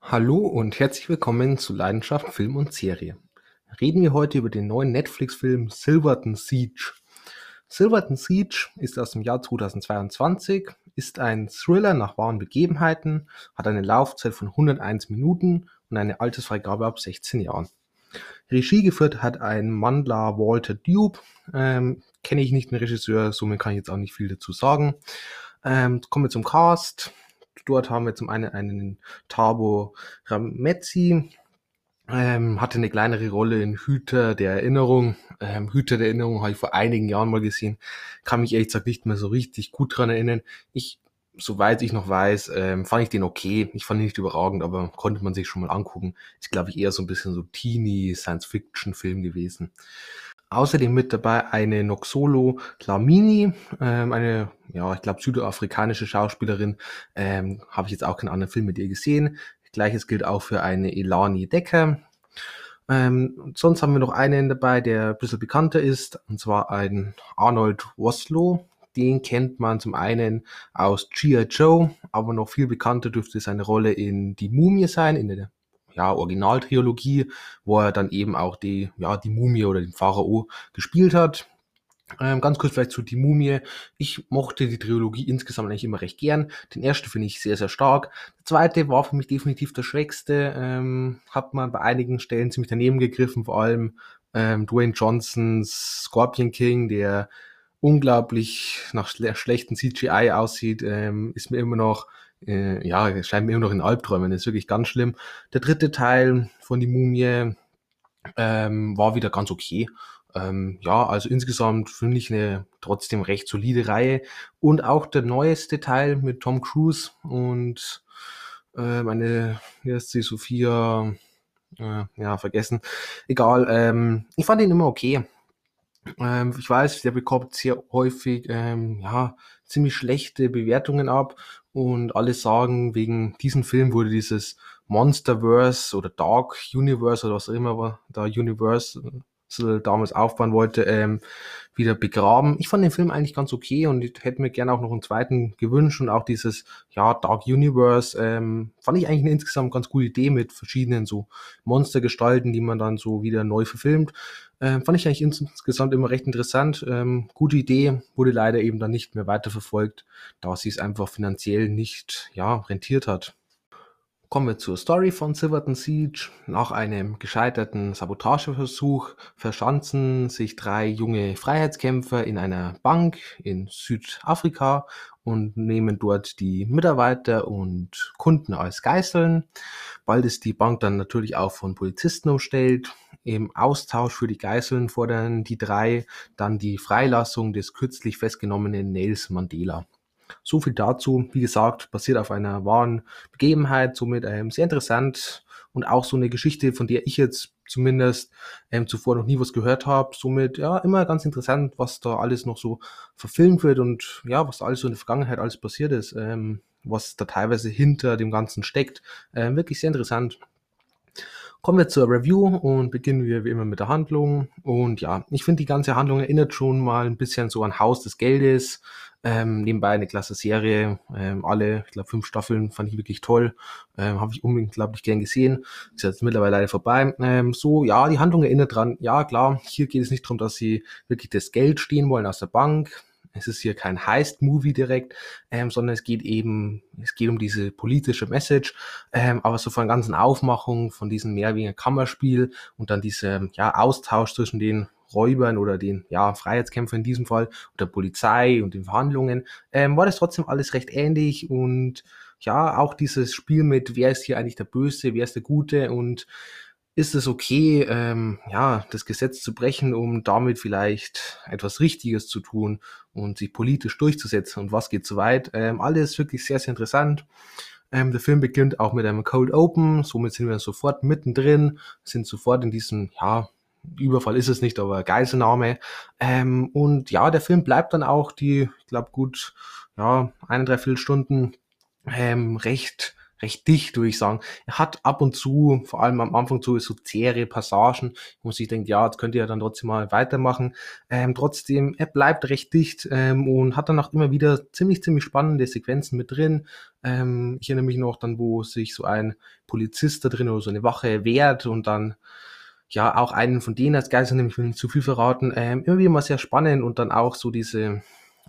Hallo und herzlich willkommen zu Leidenschaft Film und Serie. Reden wir heute über den neuen Netflix-Film Silverton Siege. Silverton Siege ist aus dem Jahr 2022, ist ein Thriller nach wahren Begebenheiten, hat eine Laufzeit von 101 Minuten und eine Altersfreigabe ab 16 Jahren. Regie geführt hat ein Mandler Walter Dube. Ähm, Kenne ich nicht den Regisseur, somit kann ich jetzt auch nicht viel dazu sagen. Ähm, kommen wir zum Cast. Dort haben wir zum einen einen Tabo Ramezzi, ähm, hatte eine kleinere Rolle in Hüter der Erinnerung. Ähm, Hüter der Erinnerung habe ich vor einigen Jahren mal gesehen. Kann mich ehrlich gesagt nicht mehr so richtig gut dran erinnern. Ich, soweit ich noch weiß, ähm, fand ich den okay. Ich fand ihn nicht überragend, aber konnte man sich schon mal angucken. Ist, glaube ich, eher so ein bisschen so teeny Science-Fiction-Film gewesen. Außerdem mit dabei eine Noxolo Lamini, ähm, eine, ja, ich glaube, südafrikanische Schauspielerin. Ähm, Habe ich jetzt auch keinen anderen Film mit ihr gesehen. Gleiches gilt auch für eine Elani Decker. Ähm, sonst haben wir noch einen dabei, der ein bisschen bekannter ist, und zwar ein Arnold Waslow. Den kennt man zum einen aus G.I. Joe, aber noch viel bekannter dürfte seine Rolle in Die Mumie sein, in der ja, Originaltrilogie, wo er dann eben auch die, ja, die Mumie oder den Pharao gespielt hat. Ähm, ganz kurz vielleicht zu Die Mumie. Ich mochte die Trilogie insgesamt eigentlich immer recht gern. Den ersten finde ich sehr, sehr stark. Der zweite war für mich definitiv der schwächste. Ähm, hat man bei einigen Stellen ziemlich daneben gegriffen, vor allem ähm, Dwayne Johnsons Scorpion King, der unglaublich nach schle schlechten CGI aussieht, ähm, ist mir immer noch äh, ja, scheint mir immer noch in Albträumen, das ist wirklich ganz schlimm. Der dritte Teil von die Mumie ähm, war wieder ganz okay. Ähm, ja, also insgesamt finde ich eine trotzdem recht solide Reihe. Und auch der neueste Teil mit Tom Cruise und äh, meine, wie heißt sie, Sophia, äh, ja, vergessen. Egal, ähm, ich fand ihn immer okay. Ähm, ich weiß, der bekommt sehr häufig, ähm, ja, ziemlich schlechte Bewertungen ab und alle sagen, wegen diesem Film wurde dieses Monsterverse oder Dark Universe oder was auch immer war, da Universe damals aufbauen wollte, ähm, wieder begraben. Ich fand den Film eigentlich ganz okay und ich hätte mir gerne auch noch einen zweiten gewünscht und auch dieses, ja, Dark Universe, ähm, fand ich eigentlich eine insgesamt ganz gute Idee mit verschiedenen so Monstergestalten, die man dann so wieder neu verfilmt. Ähm, fand ich eigentlich insgesamt immer recht interessant. Ähm, gute Idee, wurde leider eben dann nicht mehr weiterverfolgt, da sie es einfach finanziell nicht, ja, rentiert hat. Kommen wir zur Story von Silverton Siege. Nach einem gescheiterten Sabotageversuch verschanzen sich drei junge Freiheitskämpfer in einer Bank in Südafrika und nehmen dort die Mitarbeiter und Kunden als Geiseln. Bald ist die Bank dann natürlich auch von Polizisten umstellt. Im Austausch für die Geiseln fordern die drei dann die Freilassung des kürzlich festgenommenen Nels Mandela. So viel dazu. Wie gesagt, basiert auf einer wahren Begebenheit, somit ähm, sehr interessant und auch so eine Geschichte, von der ich jetzt zumindest ähm, zuvor noch nie was gehört habe. Somit ja immer ganz interessant, was da alles noch so verfilmt wird und ja, was alles so in der Vergangenheit alles passiert ist, ähm, was da teilweise hinter dem Ganzen steckt. Ähm, wirklich sehr interessant. Kommen wir zur Review und beginnen wir wie immer mit der Handlung. Und ja, ich finde, die ganze Handlung erinnert schon mal ein bisschen so an Haus des Geldes. Ähm, nebenbei eine klasse Serie. Ähm, alle, ich glaube, fünf Staffeln fand ich wirklich toll. Ähm, Habe ich unglaublich gern gesehen. Ist jetzt mittlerweile leider vorbei. Ähm, so, ja, die Handlung erinnert dran. Ja, klar, hier geht es nicht darum, dass sie wirklich das Geld stehen wollen aus der Bank. Es ist hier kein Heist-Movie direkt, ähm, sondern es geht eben, es geht um diese politische Message, ähm, aber so von ganzen Aufmachung, von diesem mehr wie ein Kammerspiel und dann diesem ja, Austausch zwischen den Räubern oder den ja, Freiheitskämpfern in diesem Fall und der Polizei und den Verhandlungen, ähm, war das trotzdem alles recht ähnlich und ja, auch dieses Spiel mit, wer ist hier eigentlich der Böse, wer ist der Gute und ist es okay, ähm, ja, das Gesetz zu brechen, um damit vielleicht etwas Richtiges zu tun und sich politisch durchzusetzen und was geht zu weit? Ähm, alles wirklich sehr, sehr interessant. Ähm, der Film beginnt auch mit einem Cold Open, somit sind wir sofort mittendrin, sind sofort in diesem, ja, Überfall ist es nicht, aber Geiselnahme. Ähm, und ja, der Film bleibt dann auch die, ich glaube, gut, ja, eine, dreiviertel Stunden ähm, recht recht dicht, würde ich sagen. Er hat ab und zu, vor allem am Anfang so, so zähere Passagen, wo man sich denkt, ja, jetzt könnt ihr ja dann trotzdem mal weitermachen. Ähm, trotzdem, er bleibt recht dicht ähm, und hat dann auch immer wieder ziemlich, ziemlich spannende Sequenzen mit drin. Ähm, ich erinnere mich noch dann, wo sich so ein Polizist da drin oder so eine Wache wehrt und dann ja auch einen von denen als Geisel, nämlich will zu viel verraten, ähm, immer wieder mal sehr spannend und dann auch so diese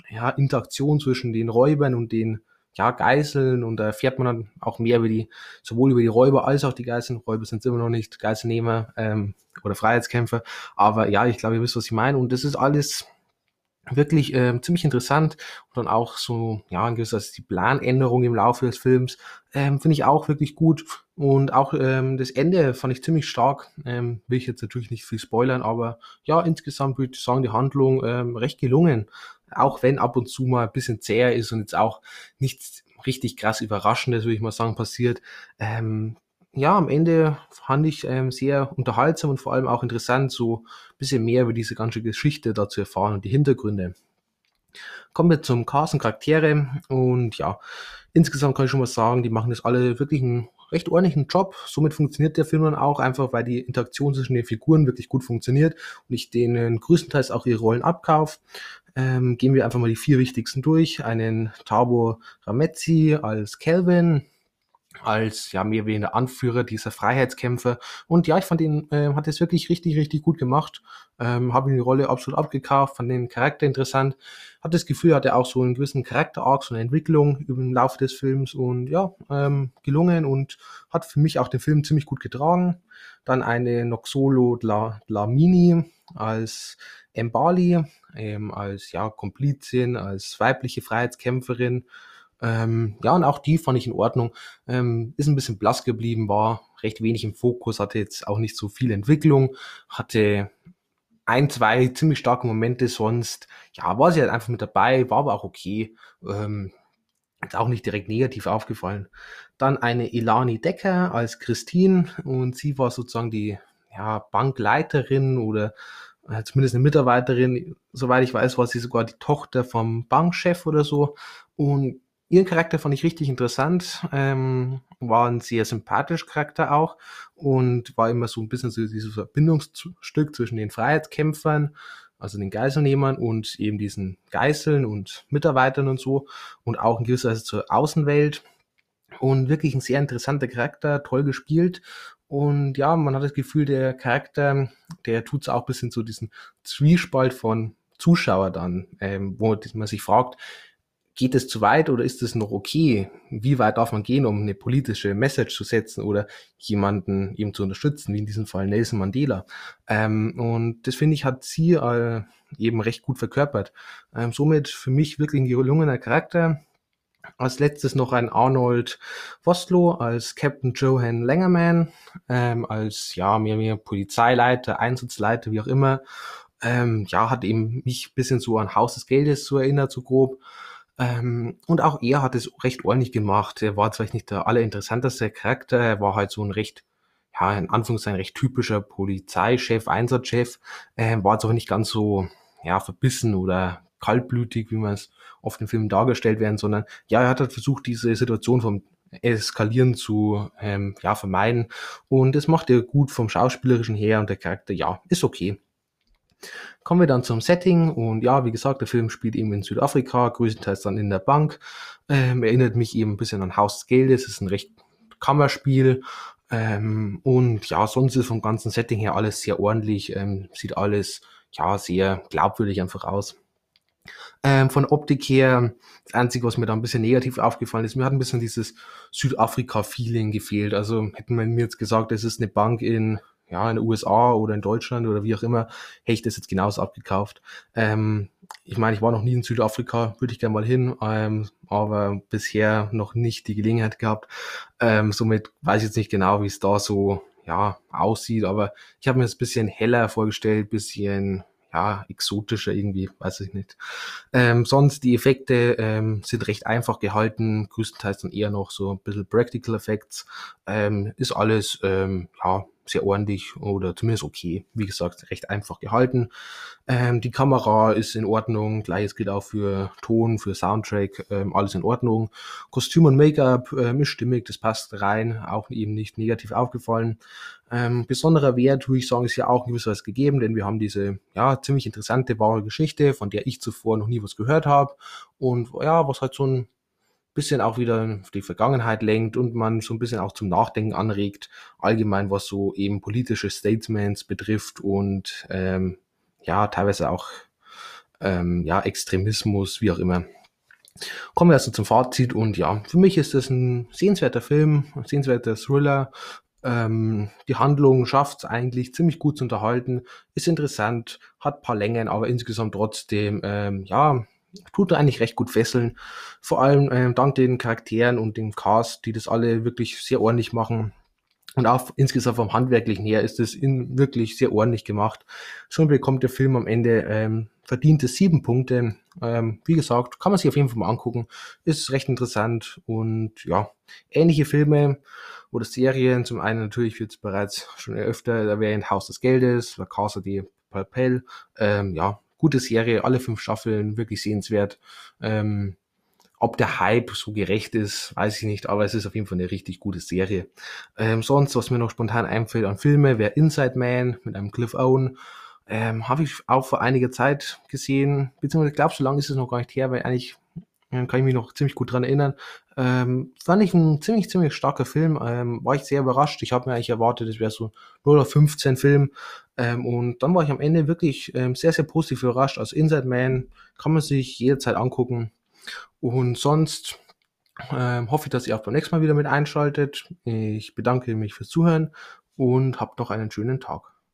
ja, Interaktion zwischen den Räubern und den ja, Geiseln und da erfährt man dann auch mehr über die, sowohl über die Räuber als auch die Geiseln. Räuber sind immer noch nicht Geiselnehmer ähm, oder Freiheitskämpfer, aber ja, ich glaube, ihr wisst, was ich meine und das ist alles wirklich ähm, ziemlich interessant und dann auch so, ja, ein gewisses die Planänderung im Laufe des Films ähm, finde ich auch wirklich gut und auch ähm, das Ende fand ich ziemlich stark. Ähm, will ich jetzt natürlich nicht viel spoilern, aber ja, insgesamt würde ich sagen, die Handlung ähm, recht gelungen auch wenn ab und zu mal ein bisschen zäher ist und jetzt auch nichts richtig krass Überraschendes, würde ich mal sagen, passiert. Ähm, ja, am Ende fand ich ähm, sehr unterhaltsam und vor allem auch interessant, so ein bisschen mehr über diese ganze Geschichte da zu erfahren und die Hintergründe. Kommen wir zum Cast und Charaktere und ja, insgesamt kann ich schon mal sagen, die machen das alle wirklich einen recht ordentlichen Job. Somit funktioniert der Film dann auch einfach, weil die Interaktion zwischen den Figuren wirklich gut funktioniert und ich denen größtenteils auch ihre Rollen abkaufe. Ähm, gehen wir einfach mal die vier wichtigsten durch. Einen Tabo Ramezzi als Kelvin, als ja mehr wie ein Anführer dieser Freiheitskämpfer. Und ja, ich fand ihn, äh, hat es wirklich richtig, richtig gut gemacht. Ähm, Habe ihm die Rolle absolut abgekauft, fand den Charakter interessant. Hat das Gefühl, hat er auch so einen gewissen Charakter-Arc, so eine Entwicklung über den Laufe des Films und ja, ähm, gelungen und hat für mich auch den Film ziemlich gut getragen. Dann eine Noxolo Dlamini als Mbali, ähm, als ja, Komplizin, als weibliche Freiheitskämpferin. Ähm, ja, und auch die fand ich in Ordnung. Ähm, ist ein bisschen blass geblieben, war recht wenig im Fokus, hatte jetzt auch nicht so viel Entwicklung, hatte ein, zwei ziemlich starke Momente sonst. Ja, war sie halt einfach mit dabei, war aber auch okay. Ähm, ist auch nicht direkt negativ aufgefallen. Dann eine Ilani Decker als Christine und sie war sozusagen die ja, Bankleiterin oder äh, zumindest eine Mitarbeiterin. Soweit ich weiß, war sie sogar die Tochter vom Bankchef oder so. Und Ihren Charakter fand ich richtig interessant, ähm, war ein sehr sympathischer Charakter auch und war immer so ein bisschen so dieses Verbindungsstück zwischen den Freiheitskämpfern, also den Geiselnehmern und eben diesen Geiseln und Mitarbeitern und so und auch in gewisser Weise zur Außenwelt. Und wirklich ein sehr interessanter Charakter, toll gespielt und ja, man hat das Gefühl, der Charakter, der tut es auch bis hin zu diesem Zwiespalt von Zuschauer dann, ähm, wo man sich fragt, geht es zu weit oder ist es noch okay? Wie weit darf man gehen, um eine politische Message zu setzen oder jemanden eben zu unterstützen, wie in diesem Fall Nelson Mandela? Ähm, und das finde ich, hat sie äh, eben recht gut verkörpert. Ähm, somit für mich wirklich ein gelungener Charakter. Als letztes noch ein Arnold Vostlow als Captain Johan Langerman, ähm, als ja, mehr, mehr Polizeileiter, Einsatzleiter, wie auch immer. Ähm, ja, hat eben mich bisschen so an Haus des Geldes so erinnert, so grob. Ähm, und auch er hat es recht ordentlich gemacht. Er war zwar nicht der allerinteressanteste Charakter, er war halt so ein recht, ja, in Anführungszeichen recht typischer Polizeichef, Einsatzchef, äh, war jetzt auch nicht ganz so, ja, verbissen oder kaltblütig, wie man es oft in Filmen dargestellt werden, sondern ja, er hat halt versucht, diese Situation vom Eskalieren zu ähm, ja, vermeiden. Und das macht er gut vom Schauspielerischen her und der Charakter, ja, ist okay. Kommen wir dann zum Setting und ja, wie gesagt, der Film spielt eben in Südafrika, größtenteils dann in der Bank. Ähm, erinnert mich eben ein bisschen an Haus des Geldes, ist ein recht Kammerspiel. Ähm, und ja, sonst ist vom ganzen Setting her alles sehr ordentlich, ähm, sieht alles ja sehr glaubwürdig einfach aus. Ähm, von Optik her, das Einzige, was mir da ein bisschen negativ aufgefallen ist, mir hat ein bisschen dieses Südafrika-Feeling gefehlt. Also hätten wir mir jetzt gesagt, es ist eine Bank in ja, in den USA oder in Deutschland oder wie auch immer, hätte ich das jetzt genauso abgekauft. Ähm, ich meine, ich war noch nie in Südafrika, würde ich gerne mal hin, ähm, aber bisher noch nicht die Gelegenheit gehabt. Ähm, somit weiß ich jetzt nicht genau, wie es da so ja, aussieht, aber ich habe mir das bisschen heller vorgestellt, bisschen ja, exotischer irgendwie, weiß ich nicht. Ähm, sonst die Effekte ähm, sind recht einfach gehalten, größtenteils dann eher noch so ein bisschen Practical Effects. Ähm, ist alles ähm, ja, sehr ordentlich oder zumindest okay. Wie gesagt, recht einfach gehalten. Ähm, die Kamera ist in Ordnung. Gleiches gilt auch für Ton, für Soundtrack. Ähm, alles in Ordnung. Kostüm und Make-up ähm, ist stimmig, das passt rein. Auch eben nicht negativ aufgefallen. Ähm, besonderer Wert, würde ich sagen, ist ja auch gewisserweise gegeben, denn wir haben diese ja ziemlich interessante wahre Geschichte, von der ich zuvor noch nie was gehört habe und ja, was halt so ein bisschen auch wieder die Vergangenheit lenkt und man so ein bisschen auch zum Nachdenken anregt, allgemein was so eben politische Statements betrifft und ähm, ja, teilweise auch ähm, ja, Extremismus, wie auch immer. Kommen wir also zum Fazit und ja, für mich ist das ein sehenswerter Film, ein sehenswerter Thriller. Ähm, die Handlung schafft es eigentlich ziemlich gut zu unterhalten, ist interessant, hat paar Längen, aber insgesamt trotzdem ähm, ja tut eigentlich recht gut fesseln. Vor allem ähm, dank den Charakteren und dem Cast, die das alle wirklich sehr ordentlich machen. Und auch insgesamt vom Handwerklichen her ist es wirklich sehr ordentlich gemacht. Schon bekommt der Film am Ende ähm, verdiente sieben Punkte. Ähm, wie gesagt, kann man sich auf jeden Fall mal angucken. Ist recht interessant und ja, ähnliche Filme oder Serien. Zum einen natürlich wird es bereits schon öfter erwähnt, Haus des Geldes, La Casa de Papel. Ähm, ja, gute Serie, alle fünf Staffeln, wirklich sehenswert. Ähm, ob der Hype so gerecht ist, weiß ich nicht, aber es ist auf jeden Fall eine richtig gute Serie. Ähm, sonst, was mir noch spontan einfällt an Filme, wäre Inside Man mit einem Cliff Owen. Ähm, Habe ich auch vor einiger Zeit gesehen, beziehungsweise ich glaube, so lange ist es noch gar nicht her, weil eigentlich kann ich mich noch ziemlich gut dran erinnern. Ähm, fand ich ein ziemlich, ziemlich starker Film. Ähm, war ich sehr überrascht. Ich habe mir eigentlich erwartet, es wäre so 0 auf 15 Film. Ähm, und dann war ich am Ende wirklich ähm, sehr, sehr positiv überrascht. Also Inside Man kann man sich jederzeit angucken. Und sonst ähm, hoffe ich, dass ihr auch beim nächsten Mal wieder mit einschaltet. Ich bedanke mich fürs Zuhören und habt noch einen schönen Tag.